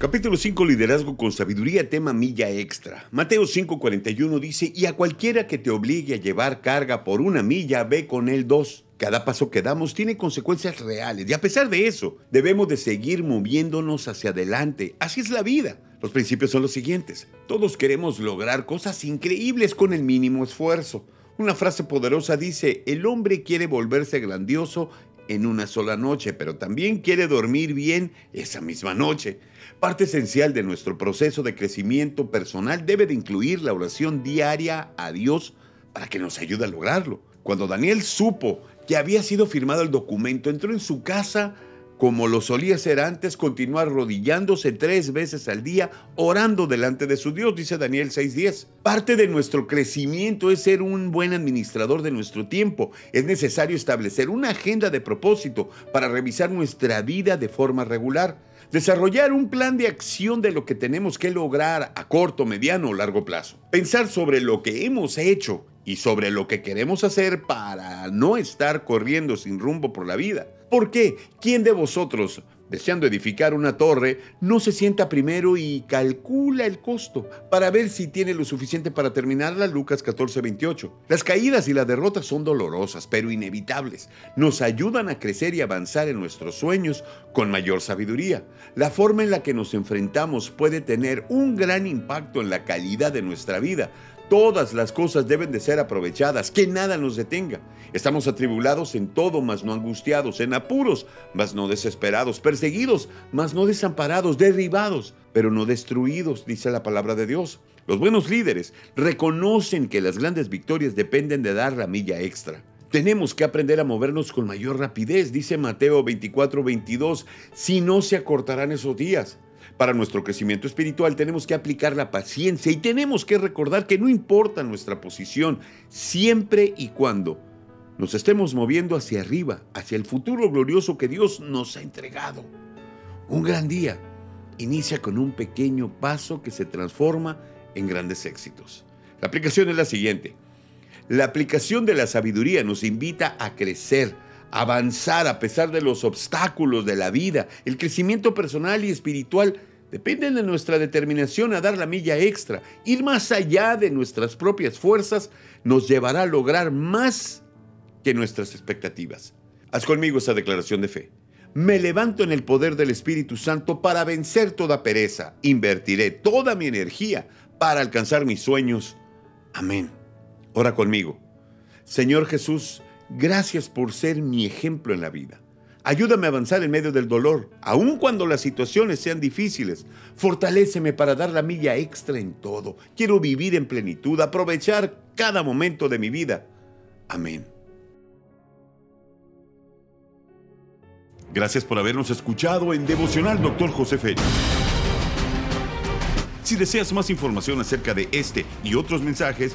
Capítulo 5, Liderazgo con Sabiduría, tema milla extra. Mateo 5:41 dice, y a cualquiera que te obligue a llevar carga por una milla, ve con él dos. Cada paso que damos tiene consecuencias reales y a pesar de eso, debemos de seguir moviéndonos hacia adelante. Así es la vida. Los principios son los siguientes. Todos queremos lograr cosas increíbles con el mínimo esfuerzo. Una frase poderosa dice, el hombre quiere volverse grandioso en una sola noche, pero también quiere dormir bien esa misma noche. Parte esencial de nuestro proceso de crecimiento personal debe de incluir la oración diaria a Dios para que nos ayude a lograrlo. Cuando Daniel supo que había sido firmado el documento, entró en su casa como lo solía hacer antes, continuar arrodillándose tres veces al día, orando delante de su Dios, dice Daniel 6:10. Parte de nuestro crecimiento es ser un buen administrador de nuestro tiempo. Es necesario establecer una agenda de propósito para revisar nuestra vida de forma regular. Desarrollar un plan de acción de lo que tenemos que lograr a corto, mediano o largo plazo. Pensar sobre lo que hemos hecho y sobre lo que queremos hacer para no estar corriendo sin rumbo por la vida. ¿Por qué? ¿Quién de vosotros, deseando edificar una torre, no se sienta primero y calcula el costo para ver si tiene lo suficiente para terminarla? Lucas 14, 28. Las caídas y las derrotas son dolorosas, pero inevitables. Nos ayudan a crecer y avanzar en nuestros sueños con mayor sabiduría. La forma en la que nos enfrentamos puede tener un gran impacto en la calidad de nuestra vida Todas las cosas deben de ser aprovechadas, que nada nos detenga. Estamos atribulados en todo, mas no angustiados, en apuros, mas no desesperados, perseguidos, mas no desamparados, derribados, pero no destruidos, dice la palabra de Dios. Los buenos líderes reconocen que las grandes victorias dependen de dar la milla extra. Tenemos que aprender a movernos con mayor rapidez, dice Mateo 24, 22, si no se acortarán esos días. Para nuestro crecimiento espiritual tenemos que aplicar la paciencia y tenemos que recordar que no importa nuestra posición, siempre y cuando nos estemos moviendo hacia arriba, hacia el futuro glorioso que Dios nos ha entregado. Un gran día inicia con un pequeño paso que se transforma en grandes éxitos. La aplicación es la siguiente. La aplicación de la sabiduría nos invita a crecer, avanzar a pesar de los obstáculos de la vida. El crecimiento personal y espiritual dependen de nuestra determinación a dar la milla extra. Ir más allá de nuestras propias fuerzas nos llevará a lograr más que nuestras expectativas. Haz conmigo esa declaración de fe. Me levanto en el poder del Espíritu Santo para vencer toda pereza. Invertiré toda mi energía para alcanzar mis sueños. Amén. Ora conmigo. Señor Jesús, gracias por ser mi ejemplo en la vida. Ayúdame a avanzar en medio del dolor, aun cuando las situaciones sean difíciles. Fortaléceme para dar la milla extra en todo. Quiero vivir en plenitud, aprovechar cada momento de mi vida. Amén. Gracias por habernos escuchado en Devocional Dr. José Félix. Si deseas más información acerca de este y otros mensajes,